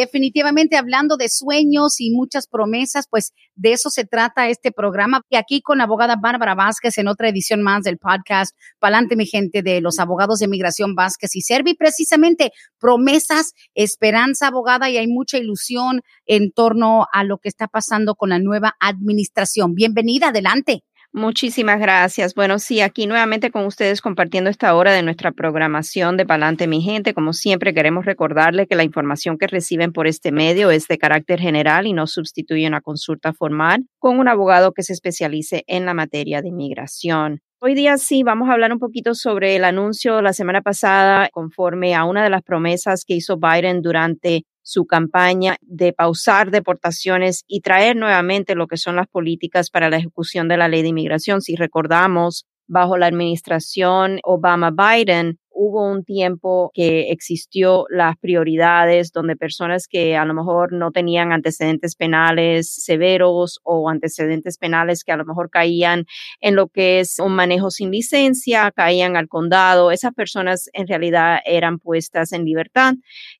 definitivamente hablando de sueños y muchas promesas, pues de eso se trata este programa. Y aquí con la abogada Bárbara Vázquez en otra edición más del podcast Palante, mi gente, de los abogados de migración Vázquez y Servi, precisamente promesas, esperanza, abogada, y hay mucha ilusión en torno a lo que está pasando con la nueva administración. Bienvenida, adelante. Muchísimas gracias. Bueno, sí, aquí nuevamente con ustedes compartiendo esta hora de nuestra programación de Palante Mi Gente. Como siempre, queremos recordarle que la información que reciben por este medio es de carácter general y no sustituye una consulta formal con un abogado que se especialice en la materia de inmigración. Hoy día sí vamos a hablar un poquito sobre el anuncio la semana pasada conforme a una de las promesas que hizo Biden durante su campaña de pausar deportaciones y traer nuevamente lo que son las políticas para la ejecución de la ley de inmigración. Si recordamos, bajo la administración Obama-Biden, hubo un tiempo que existió las prioridades donde personas que a lo mejor no tenían antecedentes penales severos o antecedentes penales que a lo mejor caían en lo que es un manejo sin licencia, caían al condado, esas personas en realidad eran puestas en libertad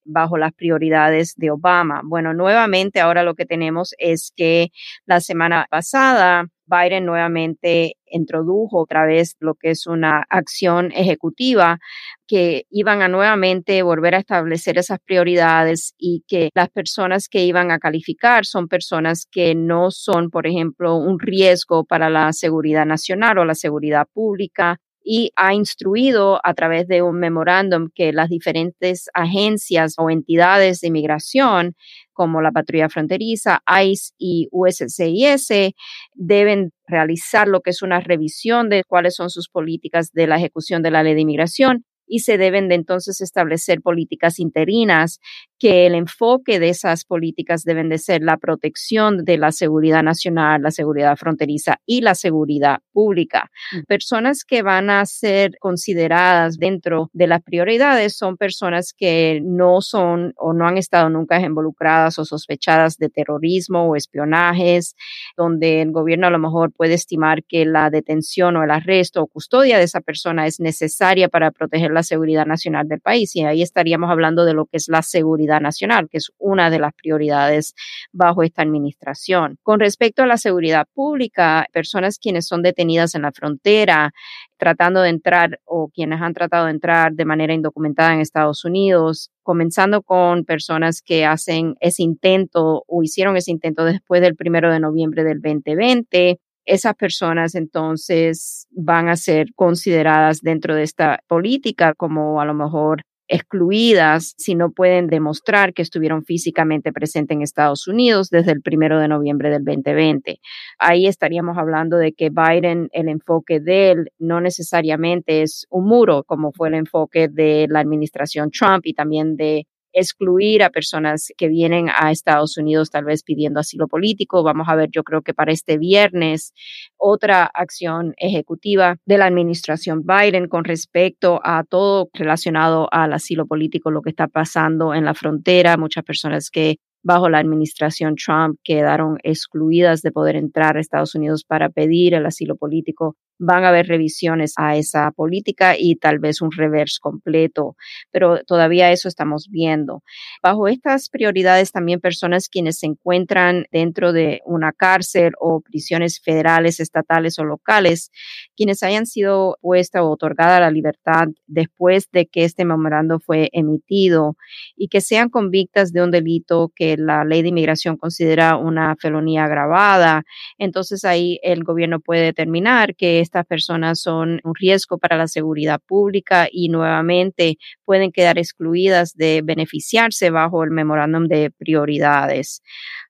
bajo las prioridades de Obama. Bueno, nuevamente ahora lo que tenemos es que la semana pasada Biden nuevamente introdujo otra vez lo que es una acción ejecutiva que iban a nuevamente volver a establecer esas prioridades y que las personas que iban a calificar son personas que no son, por ejemplo, un riesgo para la seguridad nacional o la seguridad pública y ha instruido a través de un memorándum que las diferentes agencias o entidades de inmigración como la patrulla fronteriza, ICE y USCIS deben realizar lo que es una revisión de cuáles son sus políticas de la ejecución de la ley de inmigración y se deben de entonces establecer políticas interinas que el enfoque de esas políticas deben de ser la protección de la seguridad nacional, la seguridad fronteriza y la seguridad pública. Mm. Personas que van a ser consideradas dentro de las prioridades son personas que no son o no han estado nunca involucradas o sospechadas de terrorismo o espionajes, donde el gobierno a lo mejor puede estimar que la detención o el arresto o custodia de esa persona es necesaria para proteger la seguridad nacional del país. Y ahí estaríamos hablando de lo que es la seguridad nacional, que es una de las prioridades bajo esta administración. Con respecto a la seguridad pública, personas quienes son detenidas en la frontera, tratando de entrar o quienes han tratado de entrar de manera indocumentada en Estados Unidos, comenzando con personas que hacen ese intento o hicieron ese intento después del primero de noviembre del 2020, esas personas entonces van a ser consideradas dentro de esta política como a lo mejor excluidas si no pueden demostrar que estuvieron físicamente presentes en Estados Unidos desde el primero de noviembre del 2020. Ahí estaríamos hablando de que Biden, el enfoque de él no necesariamente es un muro, como fue el enfoque de la administración Trump y también de excluir a personas que vienen a Estados Unidos tal vez pidiendo asilo político. Vamos a ver, yo creo que para este viernes, otra acción ejecutiva de la administración Biden con respecto a todo relacionado al asilo político, lo que está pasando en la frontera, muchas personas que bajo la administración Trump quedaron excluidas de poder entrar a Estados Unidos para pedir el asilo político van a haber revisiones a esa política y tal vez un reverse completo, pero todavía eso estamos viendo. Bajo estas prioridades también personas quienes se encuentran dentro de una cárcel o prisiones federales, estatales o locales, quienes hayan sido puesta o otorgada la libertad después de que este memorando fue emitido y que sean convictas de un delito que la ley de inmigración considera una felonía agravada, entonces ahí el gobierno puede determinar que estas personas son un riesgo para la seguridad pública y nuevamente pueden quedar excluidas de beneficiarse bajo el memorándum de prioridades.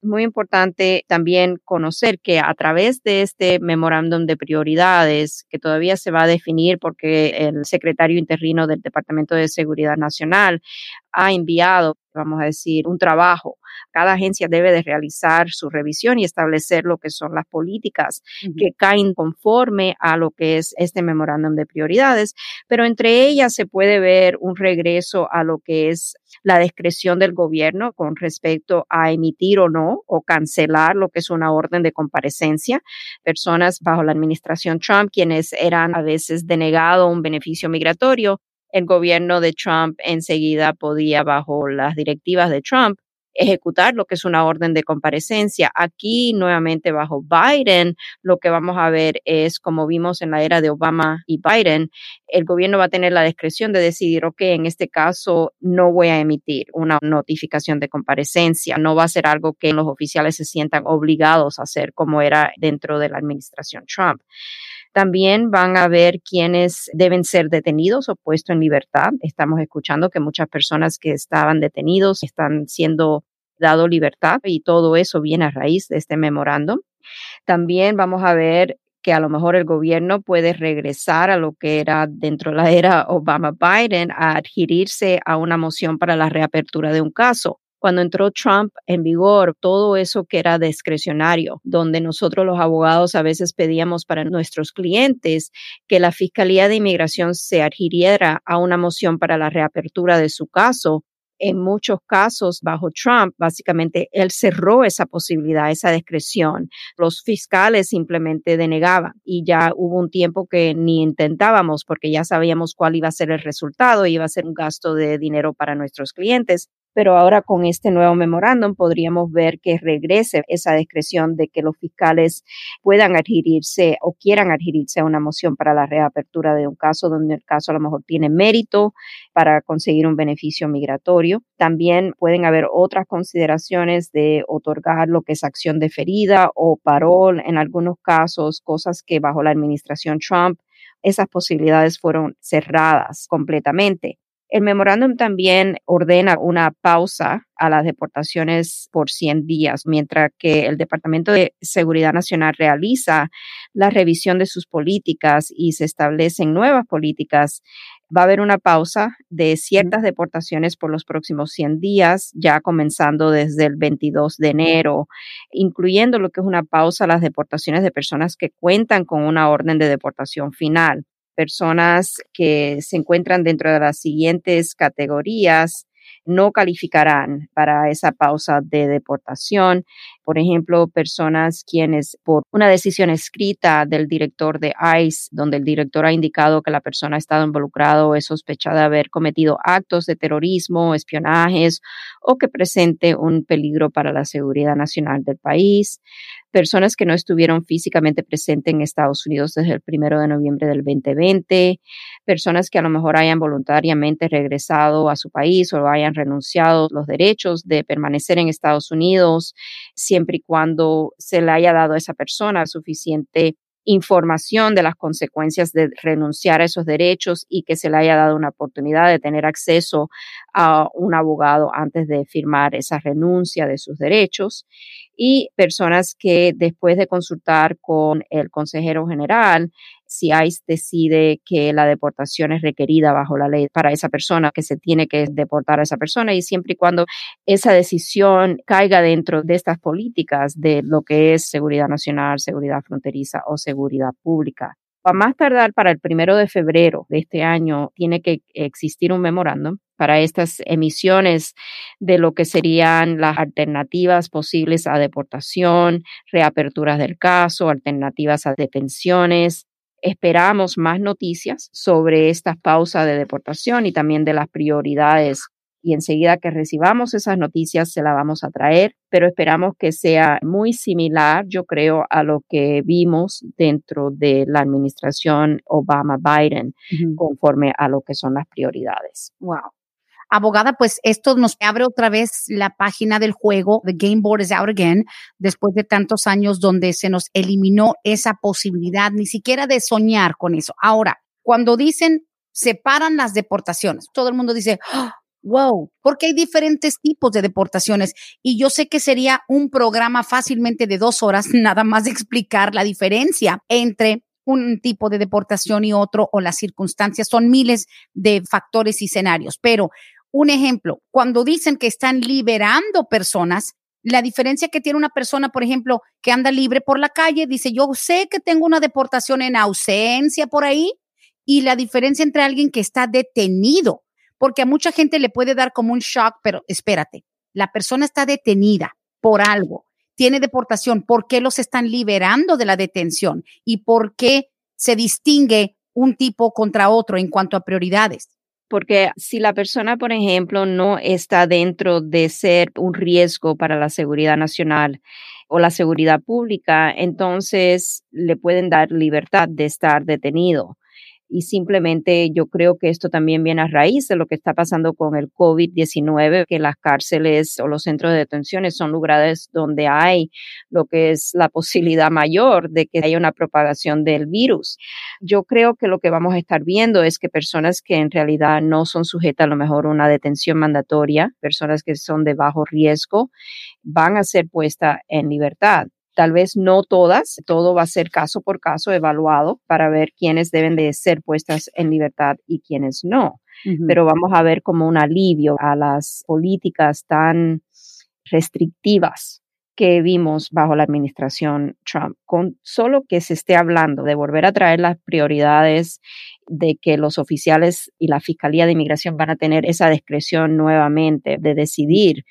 Muy importante también conocer que a través de este memorándum de prioridades, que todavía se va a definir porque el secretario interino del Departamento de Seguridad Nacional ha enviado, vamos a decir, un trabajo. Cada agencia debe de realizar su revisión y establecer lo que son las políticas que caen conforme a lo que es este memorándum de prioridades, pero entre ellas se puede ver un regreso a lo que es la discreción del gobierno con respecto a emitir o no o cancelar lo que es una orden de comparecencia. Personas bajo la administración Trump, quienes eran a veces denegado un beneficio migratorio, el gobierno de Trump enseguida podía, bajo las directivas de Trump, ejecutar lo que es una orden de comparecencia. Aquí, nuevamente, bajo Biden, lo que vamos a ver es, como vimos en la era de Obama y Biden, el gobierno va a tener la discreción de decidir, ok, en este caso no voy a emitir una notificación de comparecencia. No va a ser algo que los oficiales se sientan obligados a hacer como era dentro de la administración Trump. También van a ver quiénes deben ser detenidos o puestos en libertad. Estamos escuchando que muchas personas que estaban detenidos están siendo dado libertad y todo eso viene a raíz de este memorándum. También vamos a ver que a lo mejor el gobierno puede regresar a lo que era dentro de la era Obama-Biden a adherirse a una moción para la reapertura de un caso cuando entró Trump en vigor, todo eso que era discrecionario, donde nosotros los abogados a veces pedíamos para nuestros clientes que la Fiscalía de Inmigración se adhiriera a una moción para la reapertura de su caso, en muchos casos bajo Trump, básicamente él cerró esa posibilidad, esa discreción. Los fiscales simplemente denegaban y ya hubo un tiempo que ni intentábamos porque ya sabíamos cuál iba a ser el resultado, iba a ser un gasto de dinero para nuestros clientes pero ahora con este nuevo memorándum podríamos ver que regrese esa discreción de que los fiscales puedan adherirse o quieran adherirse a una moción para la reapertura de un caso donde el caso a lo mejor tiene mérito para conseguir un beneficio migratorio. También pueden haber otras consideraciones de otorgar lo que es acción deferida o parol en algunos casos, cosas que bajo la administración Trump esas posibilidades fueron cerradas completamente. El memorándum también ordena una pausa a las deportaciones por 100 días, mientras que el Departamento de Seguridad Nacional realiza la revisión de sus políticas y se establecen nuevas políticas. Va a haber una pausa de ciertas deportaciones por los próximos 100 días, ya comenzando desde el 22 de enero, incluyendo lo que es una pausa a las deportaciones de personas que cuentan con una orden de deportación final personas que se encuentran dentro de las siguientes categorías no calificarán para esa pausa de deportación. Por ejemplo, personas quienes por una decisión escrita del director de ICE, donde el director ha indicado que la persona ha estado involucrado o es sospechada de haber cometido actos de terrorismo, espionajes o que presente un peligro para la seguridad nacional del país. Personas que no estuvieron físicamente presentes en Estados Unidos desde el primero de noviembre del 2020, personas que a lo mejor hayan voluntariamente regresado a su país o hayan renunciado los derechos de permanecer en Estados Unidos, siempre y cuando se le haya dado a esa persona suficiente información de las consecuencias de renunciar a esos derechos y que se le haya dado una oportunidad de tener acceso a un abogado antes de firmar esa renuncia de sus derechos y personas que después de consultar con el consejero general, si ICE decide que la deportación es requerida bajo la ley para esa persona, que se tiene que deportar a esa persona y siempre y cuando esa decisión caiga dentro de estas políticas de lo que es seguridad nacional, seguridad fronteriza o seguridad pública. A más tardar para el primero de febrero de este año tiene que existir un memorándum para estas emisiones de lo que serían las alternativas posibles a deportación, reaperturas del caso, alternativas a detenciones. Esperamos más noticias sobre esta pausa de deportación y también de las prioridades y enseguida que recibamos esas noticias se la vamos a traer, pero esperamos que sea muy similar, yo creo, a lo que vimos dentro de la administración Obama-Biden, conforme a lo que son las prioridades. Wow. Abogada, pues esto nos abre otra vez la página del juego. The game board is out again, después de tantos años donde se nos eliminó esa posibilidad, ni siquiera de soñar con eso. Ahora, cuando dicen separan las deportaciones, todo el mundo dice, ¡Oh! wow, porque hay diferentes tipos de deportaciones y yo sé que sería un programa fácilmente de dos horas nada más explicar la diferencia entre un tipo de deportación y otro o las circunstancias. Son miles de factores y escenarios, pero un ejemplo, cuando dicen que están liberando personas, la diferencia que tiene una persona, por ejemplo, que anda libre por la calle, dice, yo sé que tengo una deportación en ausencia por ahí, y la diferencia entre alguien que está detenido, porque a mucha gente le puede dar como un shock, pero espérate, la persona está detenida por algo, tiene deportación, ¿por qué los están liberando de la detención? ¿Y por qué se distingue un tipo contra otro en cuanto a prioridades? Porque si la persona, por ejemplo, no está dentro de ser un riesgo para la seguridad nacional o la seguridad pública, entonces le pueden dar libertad de estar detenido y simplemente yo creo que esto también viene a raíz de lo que está pasando con el COVID-19, que las cárceles o los centros de detenciones son lugares donde hay lo que es la posibilidad mayor de que haya una propagación del virus. Yo creo que lo que vamos a estar viendo es que personas que en realidad no son sujetas a lo mejor a una detención mandatoria, personas que son de bajo riesgo, van a ser puestas en libertad. Tal vez no todas, todo va a ser caso por caso evaluado para ver quiénes deben de ser puestas en libertad y quiénes no. Pero vamos a ver como un alivio a las políticas tan restrictivas que vimos bajo la administración Trump. Con solo que se esté hablando de volver a traer las prioridades de que los oficiales y la Fiscalía de Inmigración van a tener esa discreción nuevamente de decidir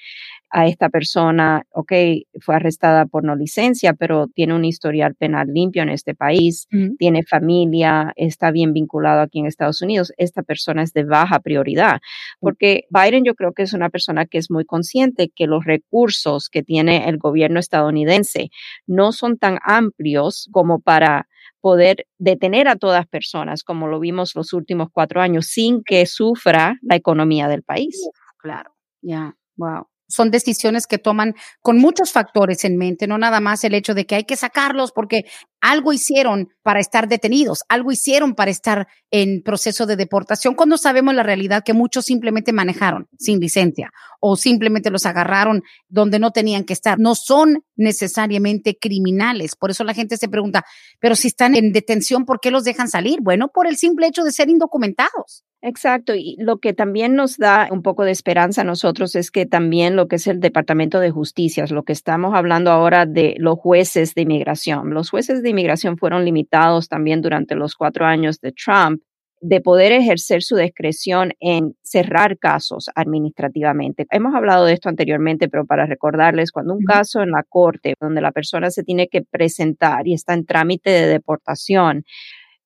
a esta persona, ok, fue arrestada por no licencia, pero tiene un historial penal limpio en este país, tiene familia, está bien vinculado aquí en Estados Unidos, esta persona es de baja prioridad, porque Biden yo creo que es una persona que es muy consciente que los recursos que tiene el gobierno estadounidense no son tan amplios como para poder detener a todas personas, como lo vimos los últimos cuatro años, sin que sufra la economía del país. Claro, ya, wow son decisiones que toman con muchos factores en mente, no nada más el hecho de que hay que sacarlos porque algo hicieron para estar detenidos, algo hicieron para estar en proceso de deportación, cuando sabemos la realidad que muchos simplemente manejaron sin licencia o simplemente los agarraron donde no tenían que estar. No son necesariamente criminales. Por eso la gente se pregunta, pero si están en detención, ¿por qué los dejan salir? Bueno, por el simple hecho de ser indocumentados. Exacto, y lo que también nos da un poco de esperanza a nosotros es que también lo que es el Departamento de Justicia, lo que estamos hablando ahora de los jueces de inmigración, los jueces de inmigración fueron limitados también durante los cuatro años de Trump de poder ejercer su discreción en cerrar casos administrativamente. Hemos hablado de esto anteriormente, pero para recordarles, cuando un caso en la corte, donde la persona se tiene que presentar y está en trámite de deportación,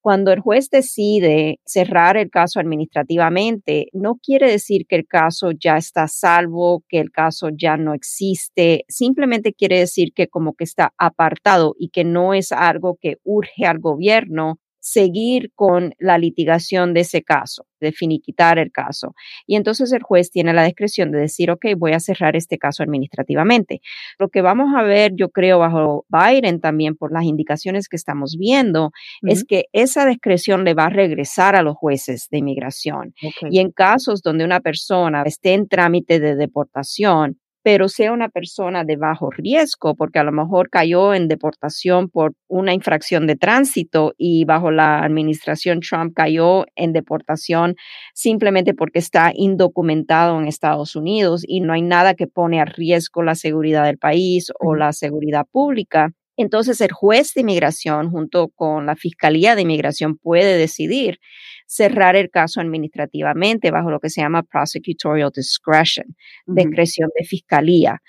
cuando el juez decide cerrar el caso administrativamente, no quiere decir que el caso ya está salvo, que el caso ya no existe, simplemente quiere decir que como que está apartado y que no es algo que urge al gobierno seguir con la litigación de ese caso, de finiquitar el caso. Y entonces el juez tiene la discreción de decir, ok, voy a cerrar este caso administrativamente. Lo que vamos a ver, yo creo, bajo Biden también por las indicaciones que estamos viendo, es que esa discreción le va a regresar a los jueces de inmigración. Y en casos donde una persona esté en trámite de deportación, pero sea una persona de bajo riesgo, porque a lo mejor cayó en deportación por una infracción de tránsito y bajo la administración Trump cayó en deportación simplemente porque está indocumentado en Estados Unidos y no hay nada que pone a riesgo la seguridad del país o la seguridad pública. Entonces el juez de inmigración junto con la Fiscalía de Inmigración puede decidir cerrar el caso administrativamente bajo lo que se llama prosecutorial discretion, discreción de fiscalía.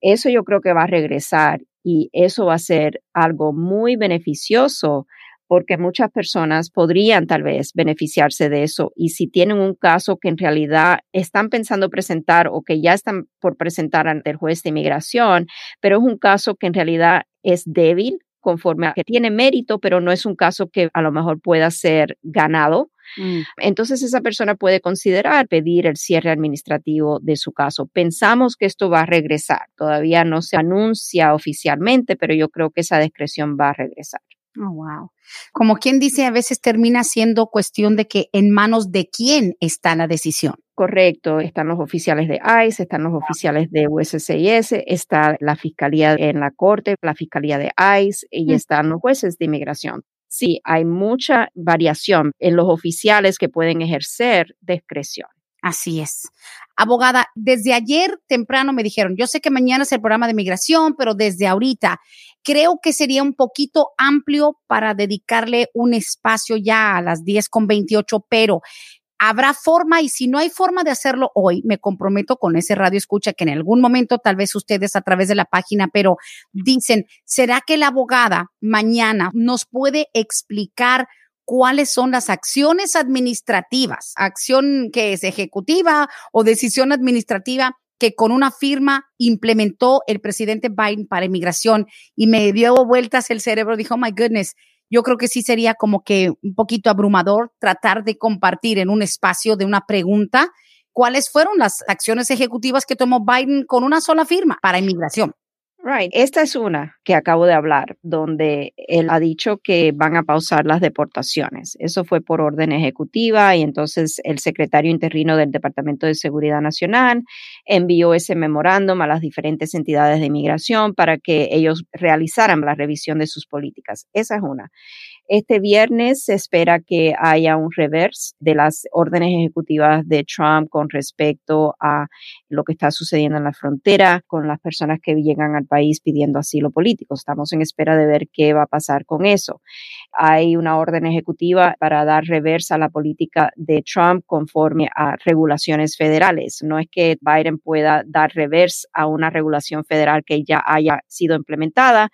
Eso yo creo que va a regresar y eso va a ser algo muy beneficioso porque muchas personas podrían tal vez beneficiarse de eso y si tienen un caso que en realidad están pensando presentar o que ya están por presentar ante el juez de inmigración, pero es un caso que en realidad es débil conforme a que tiene mérito, pero no es un caso que a lo mejor pueda ser ganado. Mm. Entonces esa persona puede considerar pedir el cierre administrativo de su caso. Pensamos que esto va a regresar. Todavía no se anuncia oficialmente, pero yo creo que esa discreción va a regresar. Oh, wow. Como quien dice, a veces termina siendo cuestión de que en manos de quién está la decisión. Correcto, están los oficiales de ICE, están los oficiales de USCIS, está la fiscalía en la corte, la fiscalía de ICE y mm. están los jueces de inmigración. Sí, hay mucha variación en los oficiales que pueden ejercer discreción. Así es. Abogada, desde ayer temprano me dijeron, yo sé que mañana es el programa de migración, pero desde ahorita creo que sería un poquito amplio para dedicarle un espacio ya a las 10 con 28, pero habrá forma y si no hay forma de hacerlo hoy, me comprometo con ese radio escucha que en algún momento tal vez ustedes a través de la página, pero dicen, ¿será que la abogada mañana nos puede explicar cuáles son las acciones administrativas, acción que es ejecutiva o decisión administrativa que con una firma implementó el presidente Biden para inmigración y me dio vueltas el cerebro, dijo, oh my goodness, yo creo que sí sería como que un poquito abrumador tratar de compartir en un espacio de una pregunta cuáles fueron las acciones ejecutivas que tomó Biden con una sola firma para inmigración. Right. Esta es una que acabo de hablar, donde él ha dicho que van a pausar las deportaciones. Eso fue por orden ejecutiva y entonces el secretario interino del Departamento de Seguridad Nacional envió ese memorándum a las diferentes entidades de inmigración para que ellos realizaran la revisión de sus políticas. Esa es una. Este viernes se espera que haya un reverse de las órdenes ejecutivas de Trump con respecto a lo que está sucediendo en la frontera con las personas que llegan al país pidiendo asilo político. Estamos en espera de ver qué va a pasar con eso. Hay una orden ejecutiva para dar reversa a la política de Trump conforme a regulaciones federales. No es que Biden pueda dar reversa a una regulación federal que ya haya sido implementada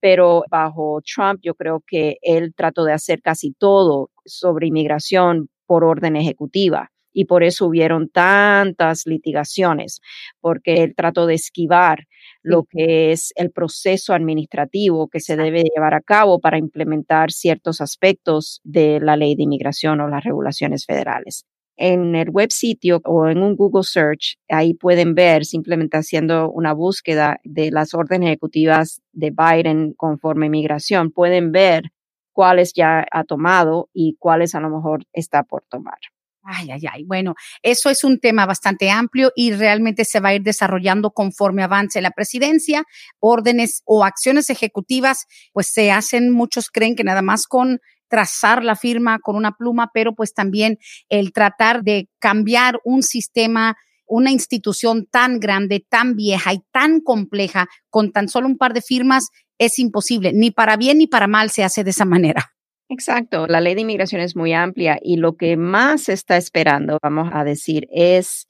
pero bajo Trump yo creo que él trató de hacer casi todo sobre inmigración por orden ejecutiva y por eso hubieron tantas litigaciones, porque él trató de esquivar lo que es el proceso administrativo que se debe llevar a cabo para implementar ciertos aspectos de la ley de inmigración o las regulaciones federales en el web sitio o en un Google Search, ahí pueden ver simplemente haciendo una búsqueda de las órdenes ejecutivas de Biden conforme inmigración, pueden ver cuáles ya ha tomado y cuáles a lo mejor está por tomar. Ay, ay, ay. Bueno, eso es un tema bastante amplio y realmente se va a ir desarrollando conforme avance la presidencia. Órdenes o acciones ejecutivas, pues se hacen, muchos creen que nada más con trazar la firma con una pluma, pero pues también el tratar de cambiar un sistema, una institución tan grande, tan vieja y tan compleja con tan solo un par de firmas es imposible. Ni para bien ni para mal se hace de esa manera. Exacto, la ley de inmigración es muy amplia y lo que más se está esperando, vamos a decir, es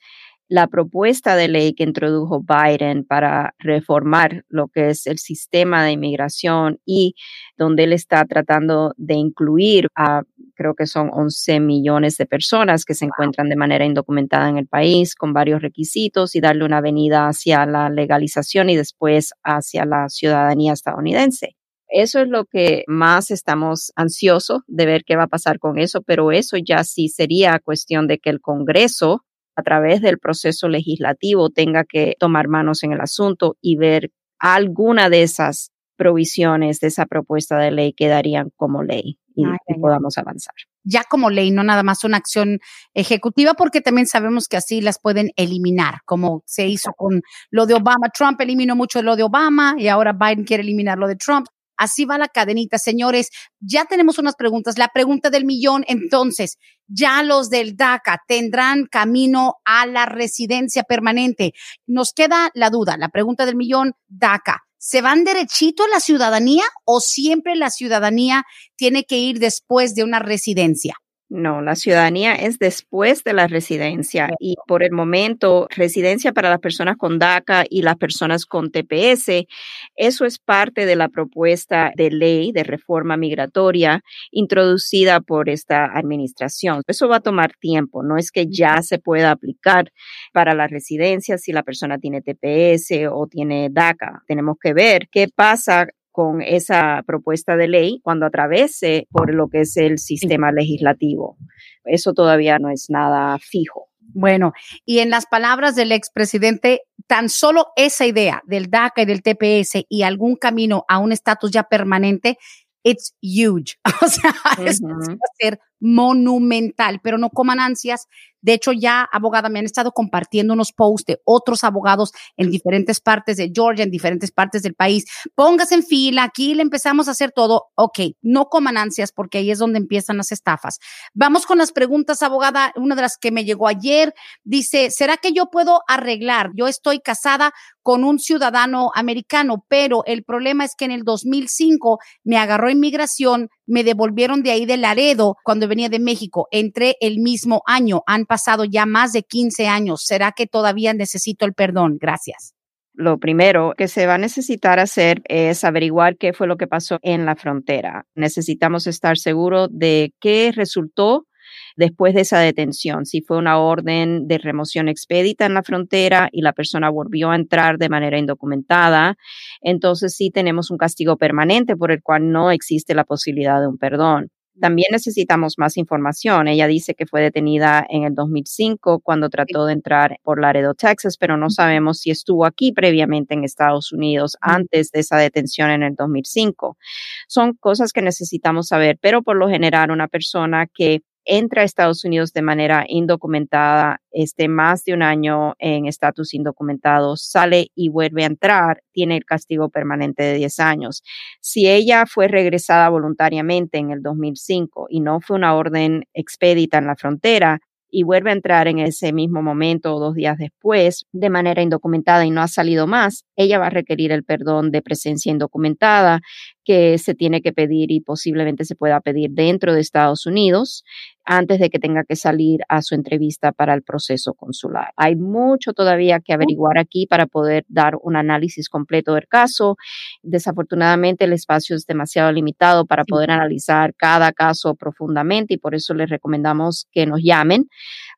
la propuesta de ley que introdujo Biden para reformar lo que es el sistema de inmigración y donde él está tratando de incluir a, creo que son 11 millones de personas que se encuentran de manera indocumentada en el país con varios requisitos y darle una venida hacia la legalización y después hacia la ciudadanía estadounidense. Eso es lo que más estamos ansiosos de ver qué va a pasar con eso, pero eso ya sí sería cuestión de que el Congreso a través del proceso legislativo tenga que tomar manos en el asunto y ver alguna de esas provisiones de esa propuesta de ley quedarían como ley y, podamos avanzar. Ya como ley, no nada más una acción ejecutiva, porque también sabemos que así las pueden eliminar, como se hizo con lo de Obama. Trump eliminó mucho lo de Obama y ahora Biden quiere eliminar lo de Trump. Así va la cadenita, señores. Ya tenemos unas preguntas. La pregunta del millón, entonces, ya los del DACA tendrán camino a la residencia permanente. Nos queda la duda, la pregunta del millón, DACA. ¿Se van derechito a la ciudadanía o siempre la ciudadanía tiene que ir después de una residencia? No, la ciudadanía es después de la residencia y por el momento residencia para las personas con DACA y las personas con TPS, eso es parte de la propuesta de ley de reforma migratoria introducida por esta administración. Eso va a tomar tiempo, no es que ya se pueda aplicar para la residencia si la persona tiene TPS o tiene DACA. Tenemos que ver qué pasa con esa propuesta de ley cuando atravese por lo que es el sistema legislativo. Eso todavía no es nada fijo. Bueno, y en las palabras del expresidente, tan solo esa idea del DACA y del TPS y algún camino a un estatus ya permanente, it's huge. O sea, eso va a ser monumental, pero no coman ansias. De hecho, ya, abogada, me han estado compartiendo unos posts de otros abogados en diferentes partes de Georgia, en diferentes partes del país. Póngase en fila, aquí le empezamos a hacer todo. Ok, no coman ansias porque ahí es donde empiezan las estafas. Vamos con las preguntas, abogada. Una de las que me llegó ayer dice, ¿será que yo puedo arreglar? Yo estoy casada con un ciudadano americano, pero el problema es que en el 2005 me agarró inmigración, me devolvieron de ahí de Laredo cuando venía de México. Entré el mismo año. Han pasado ya más de 15 años. ¿Será que todavía necesito el perdón? Gracias. Lo primero que se va a necesitar hacer es averiguar qué fue lo que pasó en la frontera. Necesitamos estar seguros de qué resultó después de esa detención, si fue una orden de remoción expedita en la frontera y la persona volvió a entrar de manera indocumentada, entonces sí tenemos un castigo permanente por el cual no existe la posibilidad de un perdón. También necesitamos más información. Ella dice que fue detenida en el 2005 cuando trató de entrar por Laredo, Texas, pero no sabemos si estuvo aquí previamente en Estados Unidos antes de esa detención en el 2005. Son cosas que necesitamos saber, pero por lo general una persona que entra a Estados Unidos de manera indocumentada, esté más de un año en estatus indocumentado, sale y vuelve a entrar, tiene el castigo permanente de 10 años. Si ella fue regresada voluntariamente en el 2005 y no fue una orden expedita en la frontera, y vuelve a entrar en ese mismo momento o dos días después de manera indocumentada y no ha salido más, ella va a requerir el perdón de presencia indocumentada que se tiene que pedir y posiblemente se pueda pedir dentro de Estados Unidos antes de que tenga que salir a su entrevista para el proceso consular. Hay mucho todavía que averiguar aquí para poder dar un análisis completo del caso. Desafortunadamente el espacio es demasiado limitado para poder analizar cada caso profundamente y por eso les recomendamos que nos llamen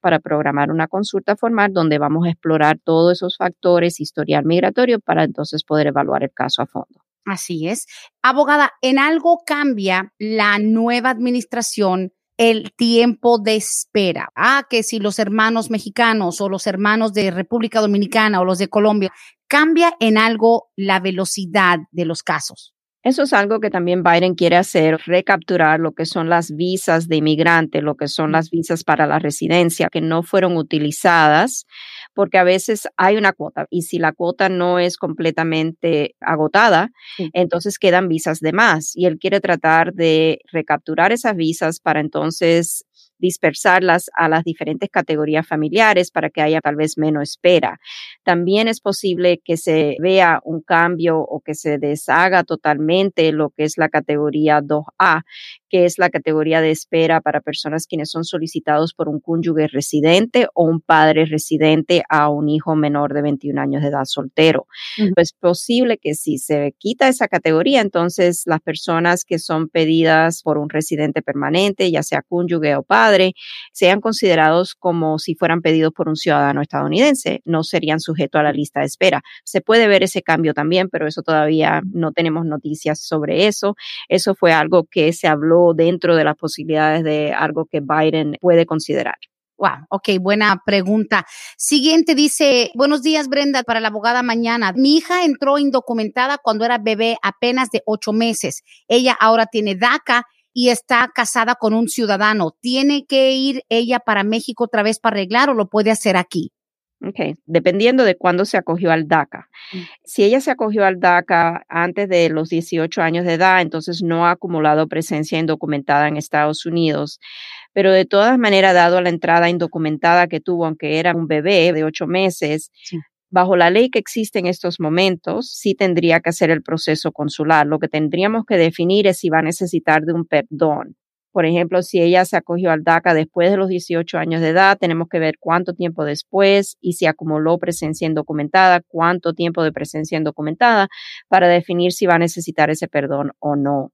para programar una consulta formal donde vamos a explorar todos esos factores historial migratorio para entonces poder evaluar el caso a fondo. Así es. Abogada, ¿en algo cambia la nueva administración el tiempo de espera. Ah, que si los hermanos mexicanos o los hermanos de República Dominicana o los de Colombia, cambia en algo la velocidad de los casos. Eso es algo que también Biden quiere hacer, recapturar lo que son las visas de inmigrante, lo que son las visas para la residencia que no fueron utilizadas, porque a veces hay una cuota y si la cuota no es completamente agotada, entonces quedan visas de más y él quiere tratar de recapturar esas visas para entonces dispersarlas a las diferentes categorías familiares para que haya tal vez menos espera. También es posible que se vea un cambio o que se deshaga totalmente lo que es la categoría 2A, que es la categoría de espera para personas quienes son solicitados por un cónyuge residente o un padre residente a un hijo menor de 21 años de edad soltero. Es posible que si se quita esa categoría, entonces las personas que son pedidas por un residente permanente, ya sea cónyuge o padre, sean considerados como si fueran pedidos por un ciudadano estadounidense, no serían sujetos a la lista de espera. Se puede ver ese cambio también, pero eso todavía no tenemos noticias sobre eso. Eso fue algo que se habló dentro de las posibilidades de algo que Biden puede considerar. Wow, ok, buena pregunta. Siguiente dice, buenos días Brenda, para la abogada mañana. Mi hija entró indocumentada cuando era bebé apenas de ocho meses. Ella ahora tiene DACA y está casada con un ciudadano, ¿tiene que ir ella para México otra vez para arreglar o lo puede hacer aquí? Ok, dependiendo de cuándo se acogió al DACA. Mm. Si ella se acogió al DACA antes de los 18 años de edad, entonces no ha acumulado presencia indocumentada en Estados Unidos. Pero de todas maneras, dado la entrada indocumentada que tuvo, aunque era un bebé de ocho meses, bajo la ley que existe en estos momentos, sí tendría que hacer el proceso consular. Lo que tendríamos que definir es si va a necesitar de un perdón. Por ejemplo, si ella se acogió al DACA después de los 18 años de edad, tenemos que ver cuánto tiempo después y si acumuló presencia indocumentada, cuánto tiempo de presencia indocumentada para definir si va a necesitar ese perdón o no.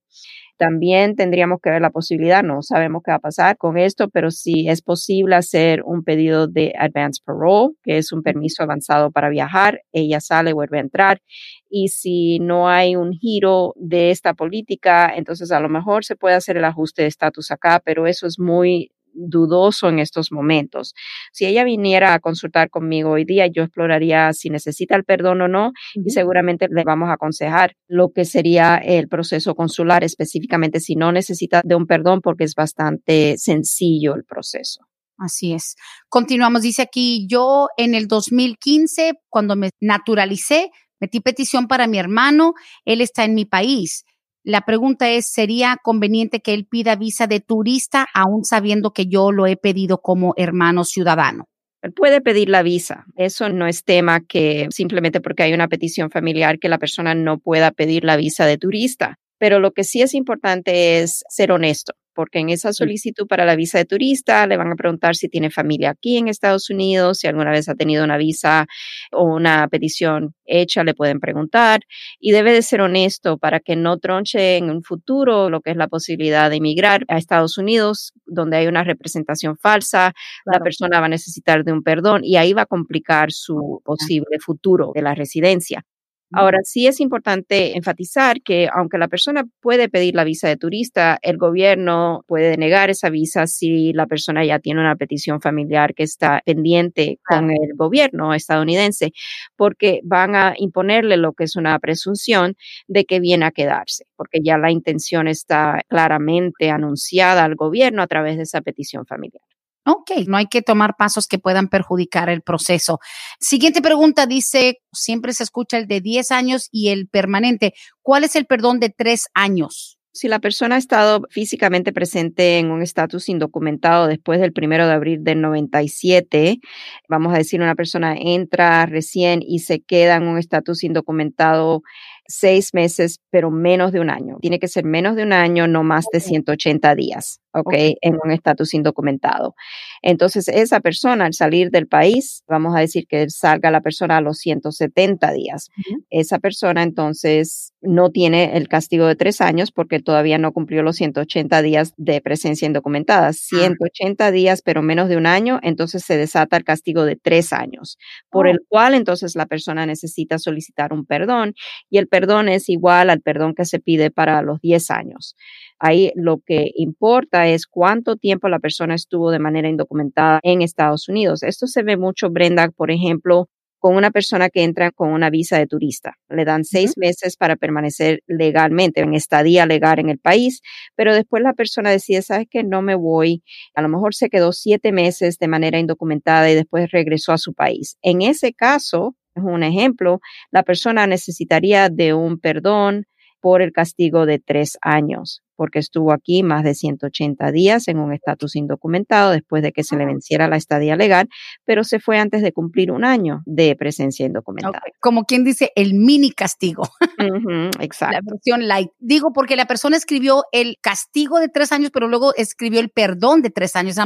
También tendríamos que ver la posibilidad, no sabemos qué va a pasar con esto, pero si es posible hacer un pedido de advance parole, que es un permiso avanzado para viajar, ella sale, vuelve a entrar. Y si no hay un giro de esta política, entonces a lo mejor se puede hacer el ajuste de estatus acá, pero eso es muy dudoso en estos momentos. Si ella viniera a consultar conmigo hoy día, yo exploraría si necesita el perdón o no y seguramente le vamos a aconsejar lo que sería el proceso consular, específicamente si no necesita de un perdón porque es bastante sencillo el proceso. Así es. Continuamos, dice aquí, yo en el 2015, cuando me naturalicé, metí petición para mi hermano, él está en mi país. La pregunta es, ¿sería conveniente que él pida visa de turista aún sabiendo que yo lo he pedido como hermano ciudadano? Puede pedir la visa. Eso no es tema que simplemente porque hay una petición familiar que la persona no pueda pedir la visa de turista. Pero lo que sí es importante es ser honesto porque en esa solicitud para la visa de turista le van a preguntar si tiene familia aquí en Estados Unidos, si alguna vez ha tenido una visa o una petición hecha, le pueden preguntar y debe de ser honesto para que no tronche en un futuro lo que es la posibilidad de emigrar a Estados Unidos, donde hay una representación falsa, la persona va a necesitar de un perdón y ahí va a complicar su posible futuro de la residencia. Ahora, sí es importante enfatizar que aunque la persona puede pedir la visa de turista, el gobierno puede negar esa visa si la persona ya tiene una petición familiar que está pendiente con el gobierno estadounidense, porque van a imponerle lo que es una presunción de que viene a quedarse, porque ya la intención está claramente anunciada al gobierno a través de esa petición familiar. Ok, no hay que tomar pasos que puedan perjudicar el proceso. Siguiente pregunta dice, siempre se escucha el de 10 años y el permanente. ¿Cuál es el perdón de 3 años? Si la persona ha estado físicamente presente en un estatus indocumentado después del primero de abril del 97, vamos a decir, una persona entra recién y se queda en un estatus indocumentado seis meses, pero menos de un año. Tiene que ser menos de un año, no más de 180 días, ¿ok? En un estatus indocumentado. Entonces, esa persona al salir del país, vamos a decir que salga la persona a los 170 días. Esa persona entonces no tiene el castigo de tres años porque todavía no cumplió los 180 días de presencia indocumentada. 180 ah. días, pero menos de un año, entonces se desata el castigo de tres años, por oh. el cual entonces la persona necesita solicitar un perdón y el perdón es igual al perdón que se pide para los 10 años. Ahí lo que importa es cuánto tiempo la persona estuvo de manera indocumentada en Estados Unidos. Esto se ve mucho, Brenda, por ejemplo, con una persona que entra con una visa de turista. Le dan seis meses para permanecer legalmente, en estadía legal en el país, pero después la persona decide, sabes que no me voy, a lo mejor se quedó siete meses de manera indocumentada y después regresó a su país. En ese caso, un ejemplo, la persona necesitaría de un perdón por el castigo de tres años, porque estuvo aquí más de 180 días en un estatus indocumentado después de que se le venciera la estadía legal, pero se fue antes de cumplir un año de presencia indocumentada. Como quien dice, el mini castigo. exacto. La versión light. Digo, porque la persona escribió el castigo de tres años, pero luego escribió el perdón de tres años.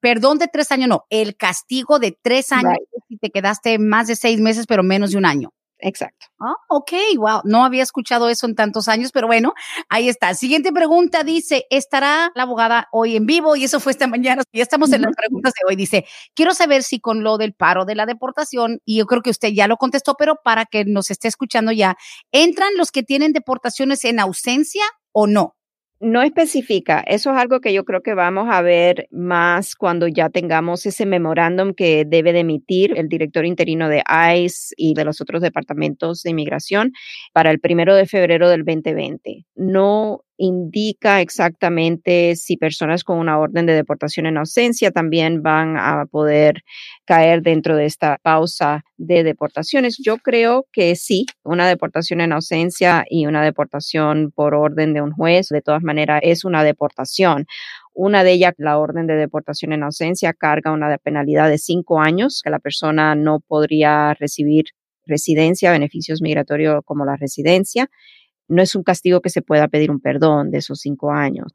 Perdón de tres años, no, el castigo de tres años si te quedaste más de seis meses, pero menos de un año. Exacto. Ah, ok, wow. No había escuchado eso en tantos años, pero bueno, ahí está. Siguiente pregunta dice, ¿estará la abogada hoy en vivo? Y eso fue esta mañana. Ya estamos en las preguntas de hoy. Dice, quiero saber si con lo del paro de la deportación, y yo creo que usted ya lo contestó, pero para que nos esté escuchando ya, ¿entran los que tienen deportaciones en ausencia o no? No especifica, eso es algo que yo creo que vamos a ver más cuando ya tengamos ese memorándum que debe de emitir el director interino de ICE y de los otros departamentos de inmigración para el primero de febrero del 2020. No indica exactamente si personas con una orden de deportación en ausencia también van a poder caer dentro de esta pausa de deportaciones. Yo creo que sí, una deportación en ausencia y una deportación por orden de un juez, de todas maneras, es una deportación. Una de ellas, la orden de deportación en ausencia, carga una penalidad de cinco años que la persona no podría recibir residencia, beneficios migratorios como la residencia no es un castigo que se pueda pedir un perdón de esos cinco años.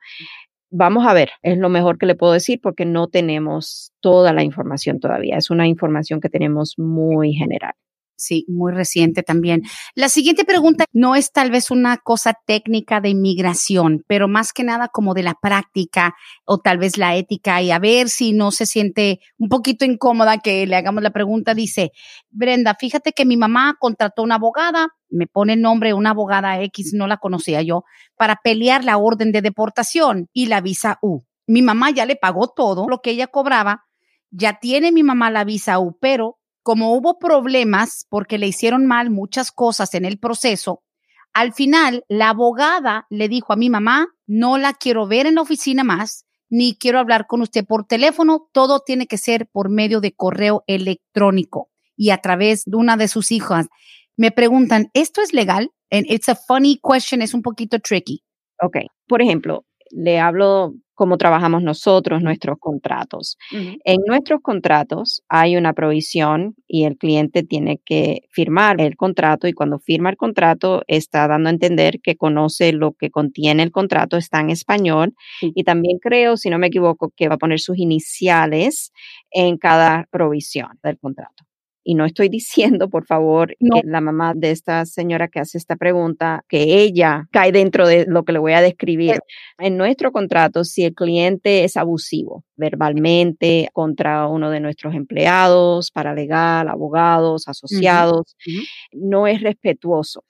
Vamos a ver, es lo mejor que le puedo decir porque no tenemos toda la información todavía. Es una información que tenemos muy general. Sí, muy reciente también. La siguiente pregunta no es tal vez una cosa técnica de inmigración, pero más que nada como de la práctica o tal vez la ética y a ver si no se siente un poquito incómoda que le hagamos la pregunta. Dice, Brenda, fíjate que mi mamá contrató una abogada, me pone el nombre una abogada X, no la conocía yo, para pelear la orden de deportación y la visa U. Mi mamá ya le pagó todo lo que ella cobraba, ya tiene mi mamá la visa U, pero como hubo problemas porque le hicieron mal muchas cosas en el proceso, al final la abogada le dijo a mi mamá, no la quiero ver en la oficina más, ni quiero hablar con usted por teléfono, todo tiene que ser por medio de correo electrónico y a través de una de sus hijas. Me preguntan, ¿esto es legal? And it's a funny question, es un poquito tricky. Ok, por ejemplo, le hablo cómo trabajamos nosotros nuestros contratos. En nuestros contratos hay una provisión y el cliente tiene que firmar el contrato y cuando firma el contrato está dando a entender que conoce lo que contiene el contrato, está en español y también creo, si no me equivoco, que va a poner sus iniciales en cada provisión del contrato. Y no estoy diciendo, por favor, que la mamá de esta señora que hace esta pregunta, que ella cae dentro de lo que le voy a describir. En nuestro contrato, si el cliente es abusivo verbalmente contra uno de nuestros empleados, paralegal, abogados, asociados, no es respetuoso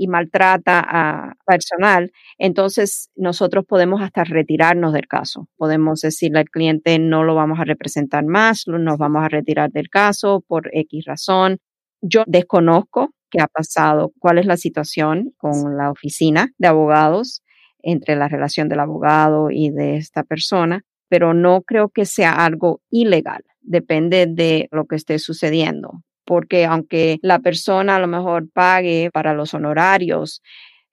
y maltrata a personal, entonces nosotros podemos hasta retirarnos del caso. Podemos decirle al cliente no lo vamos a representar más, nos vamos a retirar del caso por X razón. Yo desconozco qué ha pasado, cuál es la situación con la oficina de abogados entre la relación del abogado y de esta persona, pero no creo que sea algo ilegal. Depende de lo que esté sucediendo porque aunque la persona a lo mejor pague para los honorarios,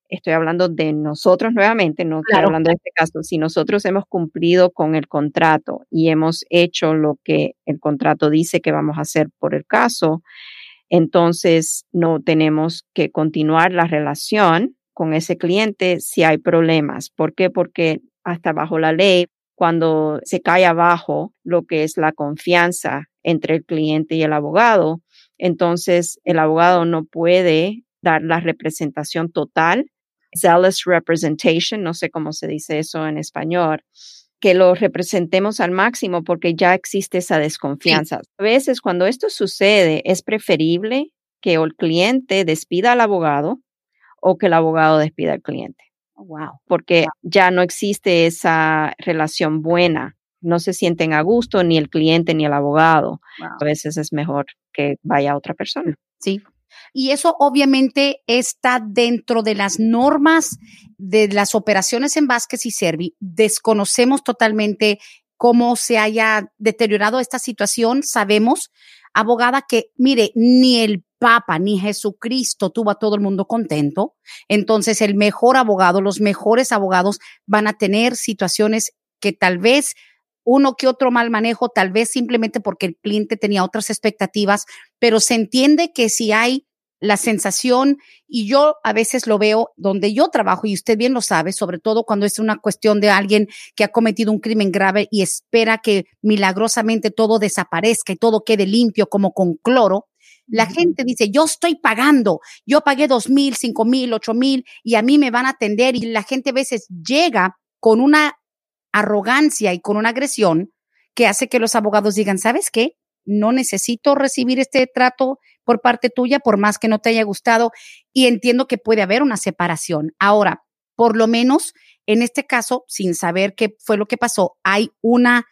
estoy hablando de nosotros nuevamente, no estoy hablando de este caso, si nosotros hemos cumplido con el contrato y hemos hecho lo que el contrato dice que vamos a hacer por el caso, entonces no tenemos que continuar la relación con ese cliente si hay problemas. ¿Por qué? Porque hasta bajo la ley, cuando se cae abajo lo que es la confianza entre el cliente y el abogado, entonces el abogado no puede dar la representación total, zealous representation, no sé cómo se dice eso en español, que lo representemos al máximo porque ya existe esa desconfianza. A veces cuando esto sucede es preferible que el cliente despida al abogado o que el abogado despida al cliente. Oh, wow. Porque ya no existe esa relación buena no se sienten a gusto ni el cliente ni el abogado. A veces es mejor que vaya otra persona. Sí. Y eso obviamente está dentro de las normas de las operaciones en Vázquez y Servi. Desconocemos totalmente cómo se haya deteriorado esta situación. Sabemos, abogada, que mire, ni el Papa ni Jesucristo tuvo a todo el mundo contento. Entonces, el mejor abogado, los mejores abogados van a tener situaciones que tal vez uno que otro mal manejo, tal vez simplemente porque el cliente tenía otras expectativas, pero se entiende que si hay la sensación, y yo a veces lo veo donde yo trabajo, y usted bien lo sabe, sobre todo cuando es una cuestión de alguien que ha cometido un crimen grave y espera que milagrosamente todo desaparezca y todo quede limpio como con cloro. La gente dice, yo estoy pagando, yo pagué dos mil, cinco mil, ocho mil y a mí me van a atender y la gente a veces llega con una arrogancia y con una agresión que hace que los abogados digan, ¿sabes qué? No necesito recibir este trato por parte tuya, por más que no te haya gustado, y entiendo que puede haber una separación. Ahora, por lo menos en este caso, sin saber qué fue lo que pasó, hay una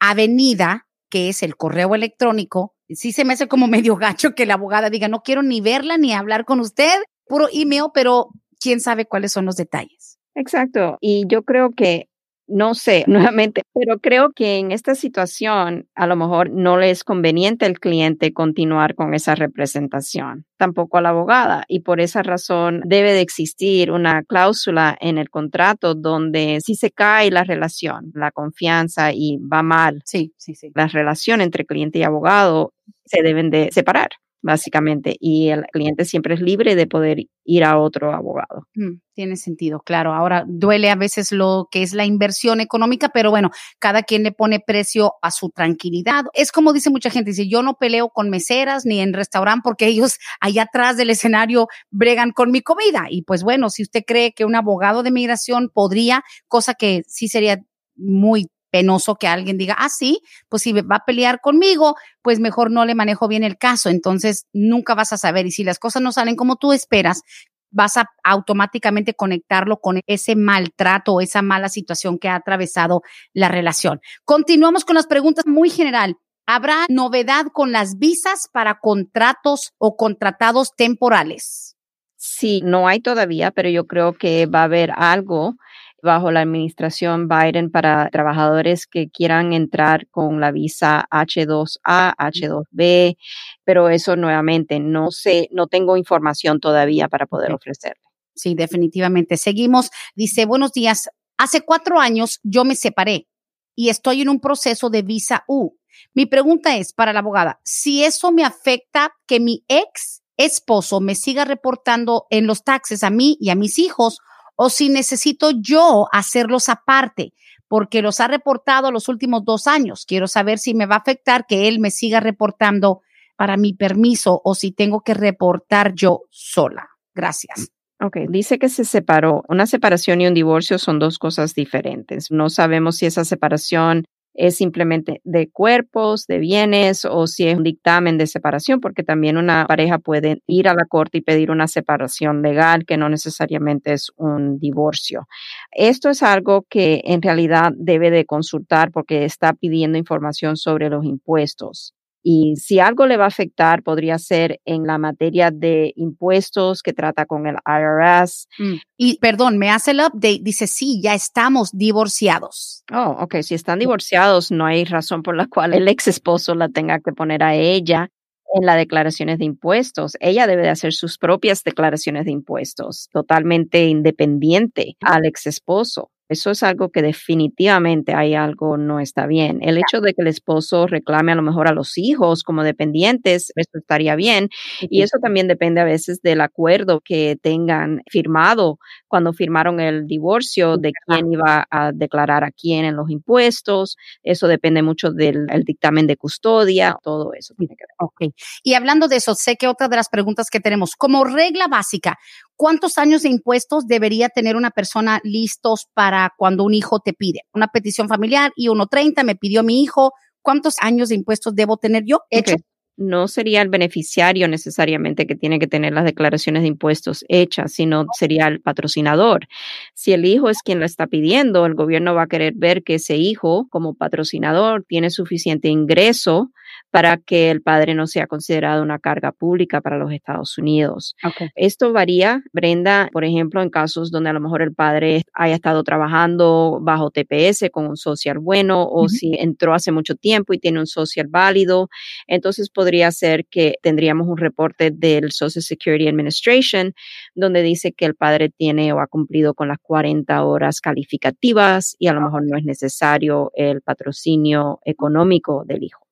avenida que es el correo electrónico. Sí se me hace como medio gacho que la abogada diga, no quiero ni verla ni hablar con usted, puro email, pero quién sabe cuáles son los detalles. Exacto. Y yo creo que no sé, nuevamente, pero creo que en esta situación a lo mejor no le es conveniente al cliente continuar con esa representación, tampoco a la abogada. Y por esa razón debe de existir una cláusula en el contrato donde si se cae la relación, la confianza y va mal, sí, sí, sí. la relación entre cliente y abogado se deben de separar básicamente, y el cliente siempre es libre de poder ir a otro abogado. Mm, tiene sentido, claro. Ahora duele a veces lo que es la inversión económica, pero bueno, cada quien le pone precio a su tranquilidad. Es como dice mucha gente, dice, yo no peleo con meseras ni en restaurante porque ellos allá atrás del escenario bregan con mi comida. Y pues bueno, si usted cree que un abogado de migración podría, cosa que sí sería muy penoso que alguien diga, ah, sí, pues si va a pelear conmigo, pues mejor no le manejo bien el caso. Entonces, nunca vas a saber. Y si las cosas no salen como tú esperas, vas a automáticamente conectarlo con ese maltrato o esa mala situación que ha atravesado la relación. Continuamos con las preguntas muy general. ¿Habrá novedad con las visas para contratos o contratados temporales? Sí, no hay todavía, pero yo creo que va a haber algo bajo la administración Biden para trabajadores que quieran entrar con la visa H2A, H2B, pero eso nuevamente no sé, no tengo información todavía para poder ofrecerle. Sí, definitivamente. Seguimos. Dice, buenos días. Hace cuatro años yo me separé y estoy en un proceso de visa U. Mi pregunta es para la abogada, si eso me afecta que mi ex esposo me siga reportando en los taxes a mí y a mis hijos o si necesito yo hacerlos aparte, porque los ha reportado los últimos dos años. Quiero saber si me va a afectar que él me siga reportando para mi permiso o si tengo que reportar yo sola. Gracias. Ok, dice que se separó. Una separación y un divorcio son dos cosas diferentes. No sabemos si esa separación es simplemente de cuerpos, de bienes o si es un dictamen de separación, porque también una pareja puede ir a la corte y pedir una separación legal que no necesariamente es un divorcio. Esto es algo que en realidad debe de consultar porque está pidiendo información sobre los impuestos. Y si algo le va a afectar, podría ser en la materia de impuestos que trata con el IRS. Mm. Y perdón, me hace el update, dice, sí, ya estamos divorciados. Oh, ok, si están divorciados, no hay razón por la cual el ex esposo la tenga que poner a ella en las declaraciones de impuestos. Ella debe de hacer sus propias declaraciones de impuestos, totalmente independiente al ex esposo. Eso es algo que definitivamente hay algo no está bien. El hecho de que el esposo reclame a lo mejor a los hijos como dependientes, eso estaría bien. Y eso también depende a veces del acuerdo que tengan firmado cuando firmaron el divorcio, de quién iba a declarar a quién en los impuestos. Eso depende mucho del dictamen de custodia, todo eso tiene que ver. Ok. Y hablando de eso, sé que otra de las preguntas que tenemos, como regla básica, ¿cuántos años de impuestos debería tener una persona listos para cuando un hijo te pide? Una petición familiar y 1.30 me pidió mi hijo. ¿Cuántos años de impuestos debo tener yo hecho? No sería el beneficiario necesariamente que tiene que tener las declaraciones de impuestos hechas, sino sería el patrocinador. Si el hijo es quien la está pidiendo, el gobierno va a querer ver que ese hijo como patrocinador tiene suficiente ingreso para que el padre no sea considerado una carga pública para los Estados Unidos. Esto varía, Brenda, por ejemplo, en casos donde a lo mejor el padre haya estado trabajando bajo TPS con un social bueno o si entró hace mucho tiempo y tiene un social válido, entonces podría ser que tendríamos un reporte del Social Security Administration donde dice que el padre tiene o ha cumplido con las 40 horas calificativas y a lo mejor no es necesario el patrocinio económico del hijo.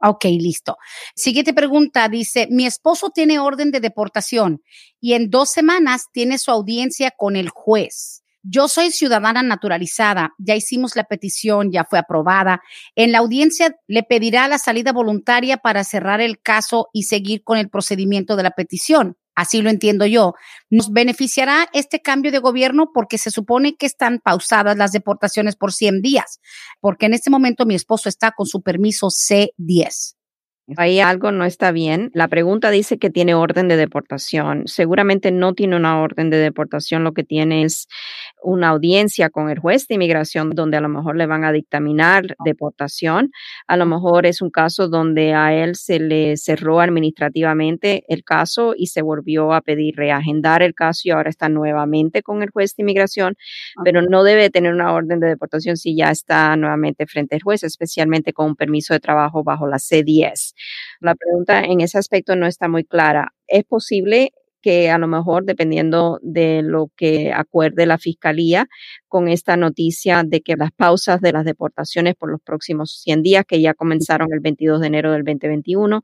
Ok, listo. Siguiente pregunta, dice, mi esposo tiene orden de deportación y en dos semanas tiene su audiencia con el juez. Yo soy ciudadana naturalizada, ya hicimos la petición, ya fue aprobada. En la audiencia le pedirá la salida voluntaria para cerrar el caso y seguir con el procedimiento de la petición así lo entiendo yo. ¿Nos beneficiará este cambio de gobierno? Porque se supone que están pausadas las deportaciones por 100 días, porque en este momento mi esposo está con su permiso C10. Ahí algo no está bien. La pregunta dice que tiene orden de deportación. Seguramente no tiene una orden de deportación, lo que tiene es una audiencia con el juez de inmigración donde a lo mejor le van a dictaminar deportación. A lo mejor es un caso donde a él se le cerró administrativamente el caso y se volvió a pedir reagendar el caso y ahora está nuevamente con el juez de inmigración, pero no debe tener una orden de deportación si ya está nuevamente frente al juez, especialmente con un permiso de trabajo bajo la C10. La pregunta en ese aspecto no está muy clara. Es posible que a lo mejor, dependiendo de lo que acuerde la fiscalía con esta noticia de que las pausas de las deportaciones por los próximos 100 días, que ya comenzaron el 22 de enero del 2021,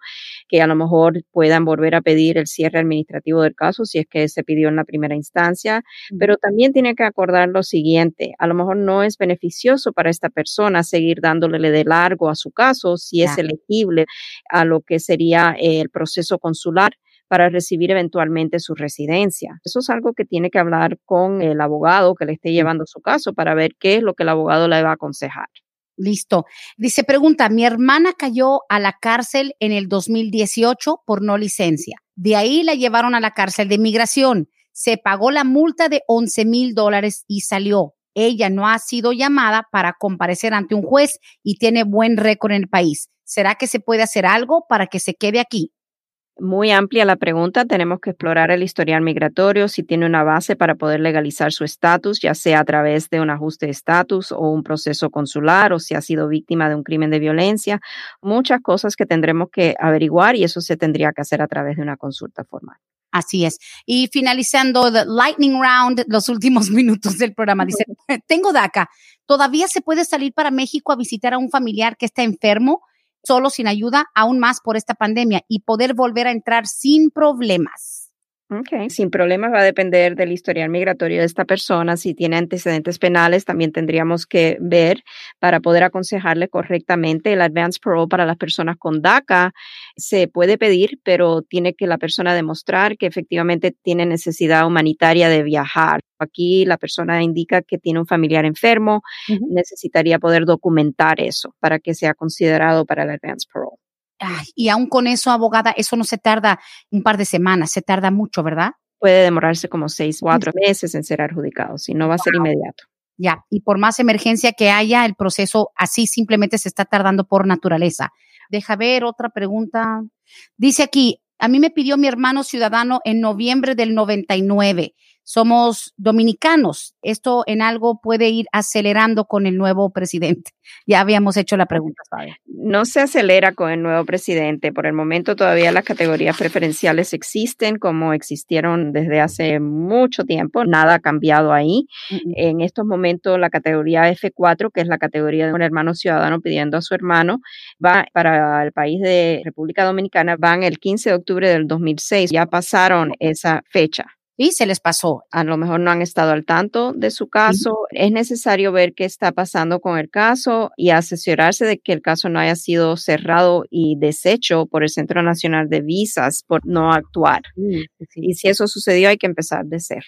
que a lo mejor puedan volver a pedir el cierre administrativo del caso si es que se pidió en la primera instancia, pero también tiene que acordar lo siguiente, a lo mejor no es beneficioso para esta persona seguir dándole de largo a su caso si es elegible a lo que sería el proceso consular para recibir eventualmente su residencia. Eso es algo que tiene que hablar con el abogado que le esté llevando su caso para ver qué es lo que el abogado le va a aconsejar. Listo. Dice, pregunta, mi hermana cayó a la cárcel en el 2018 por no licencia. De ahí la llevaron a la cárcel de inmigración. Se pagó la multa de 11 mil dólares y salió. Ella no ha sido llamada para comparecer ante un juez y tiene buen récord en el país. ¿Será que se puede hacer algo para que se quede aquí? Muy amplia la pregunta. Tenemos que explorar el historial migratorio, si tiene una base para poder legalizar su estatus, ya sea a través de un ajuste de estatus o un proceso consular, o si ha sido víctima de un crimen de violencia. Muchas cosas que tendremos que averiguar y eso se tendría que hacer a través de una consulta formal. Así es. Y finalizando the lightning round, los últimos minutos del programa, dice, tengo DACA, ¿todavía se puede salir para México a visitar a un familiar que está enfermo? Solo sin ayuda, aún más por esta pandemia y poder volver a entrar sin problemas. Ok, sin problemas va a depender del historial migratorio de esta persona. Si tiene antecedentes penales, también tendríamos que ver para poder aconsejarle correctamente. El advance parole para las personas con DACA se puede pedir, pero tiene que la persona demostrar que efectivamente tiene necesidad humanitaria de viajar. Aquí la persona indica que tiene un familiar enfermo, necesitaría poder documentar eso para que sea considerado para el advance parole y aún con eso, abogada, eso no se tarda un par de semanas, se tarda mucho, ¿verdad? Puede demorarse como seis, cuatro meses en ser adjudicado, si no va a ser inmediato. Ya, y por más emergencia que haya, el proceso así simplemente se está tardando por naturaleza. Deja ver otra pregunta. Dice aquí, a mí me pidió mi hermano ciudadano en noviembre del 99 somos dominicanos. Esto en algo puede ir acelerando con el nuevo presidente. Ya habíamos hecho la pregunta, No se acelera con el nuevo presidente. Por el momento todavía las categorías preferenciales existen como existieron desde hace mucho tiempo. Nada ha cambiado ahí. En estos momentos la categoría F4, que es la categoría de un hermano ciudadano pidiendo a su hermano, va para el país de República Dominicana, van el 15 de octubre del 2006. Ya pasaron esa fecha y se les pasó. A lo mejor no han estado al tanto de su caso. Es necesario ver qué está pasando con el caso y asesorarse de que el caso no haya sido cerrado y deshecho por el Centro Nacional de Visas por no actuar. Y si eso sucedió, hay que empezar de cero.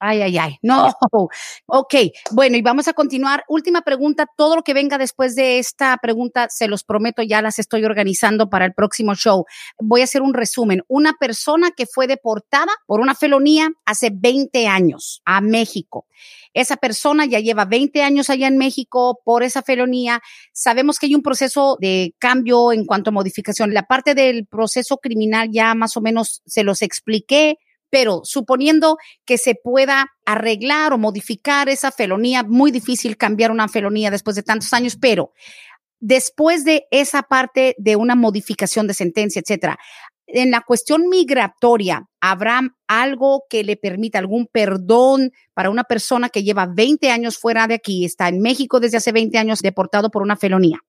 Ay, ay, ay. No. Ok. Bueno, y vamos a continuar. Última pregunta. Todo lo que venga después de esta pregunta, se los prometo, ya las estoy organizando para el próximo show. Voy a hacer un resumen. Una persona que fue deportada por una felonía hace 20 años a México. Esa persona ya lleva 20 años allá en México por esa felonía. Sabemos que hay un proceso de cambio en cuanto a modificación. La parte del proceso criminal ya más o menos se los expliqué pero suponiendo que se pueda arreglar o modificar esa felonía, muy difícil cambiar una felonía después de tantos años, pero después de esa parte de una modificación de sentencia, etcétera, en la cuestión migratoria, ¿habrá algo que le permita algún perdón para una persona que lleva 20 años fuera de aquí, está en México desde hace 20 años deportado por una felonía?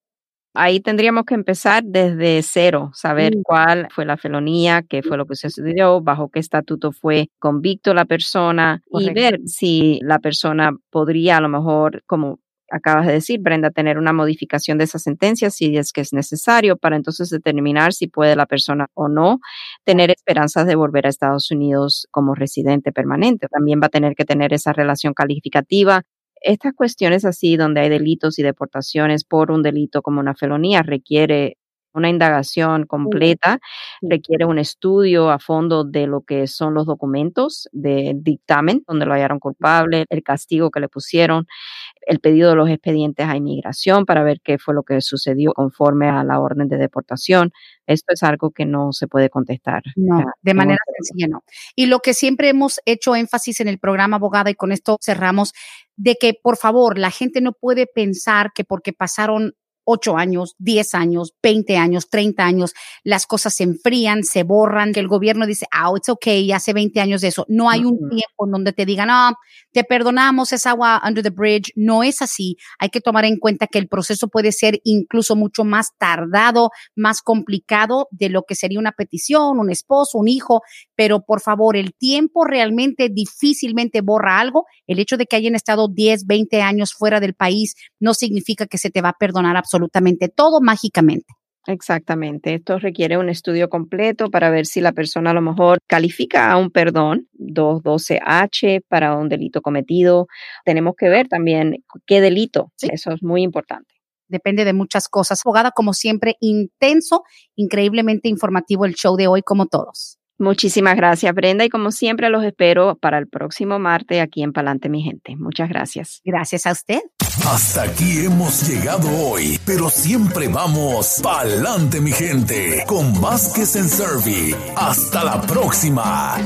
Ahí tendríamos que empezar desde cero, saber mm. cuál fue la felonía, qué fue lo que sucedió, bajo qué estatuto fue convicto la persona y ver si la persona podría a lo mejor, como acabas de decir, Brenda, tener una modificación de esa sentencia si es que es necesario para entonces determinar si puede la persona o no tener esperanzas de volver a Estados Unidos como residente permanente. También va a tener que tener esa relación calificativa estas cuestiones así, donde hay delitos y deportaciones por un delito como una felonía, requiere una indagación completa, requiere un estudio a fondo de lo que son los documentos del dictamen, donde lo hallaron culpable, el castigo que le pusieron, el pedido de los expedientes a inmigración para ver qué fue lo que sucedió conforme a la orden de deportación. Esto es algo que no se puede contestar. No, de manera sencilla no. Y lo que siempre hemos hecho énfasis en el programa abogada y con esto cerramos, de que por favor la gente no puede pensar que porque pasaron 8 años, 10 años, 20 años, 30 años, las cosas se enfrían, se borran, que el gobierno dice, ah, it's okay, hace 20 años de eso. No hay un tiempo en donde te digan, no, te perdonamos, es agua under the bridge. No es así. Hay que tomar en cuenta que el proceso puede ser incluso mucho más tardado, más complicado de lo que sería una petición, un esposo, un hijo, pero por favor, el tiempo realmente difícilmente borra algo. El hecho de que hayan estado 10, 20 años fuera del país no significa que se te va a perdonar absolutamente todo mágicamente. Exactamente. Esto requiere un estudio completo para ver si la persona a lo mejor califica a un perdón 212H para un delito cometido. Tenemos que ver también qué delito. Eso es muy importante. Depende de muchas cosas. Abogada, como siempre, intenso, increíblemente informativo el show de hoy, como todos. Muchísimas gracias, Brenda, y como siempre los espero para el próximo martes aquí en Palante, mi gente. Muchas gracias. Gracias a usted. Hasta aquí hemos llegado hoy, pero siempre vamos Palante, mi gente, con Vázquez en Servi. Hasta la próxima.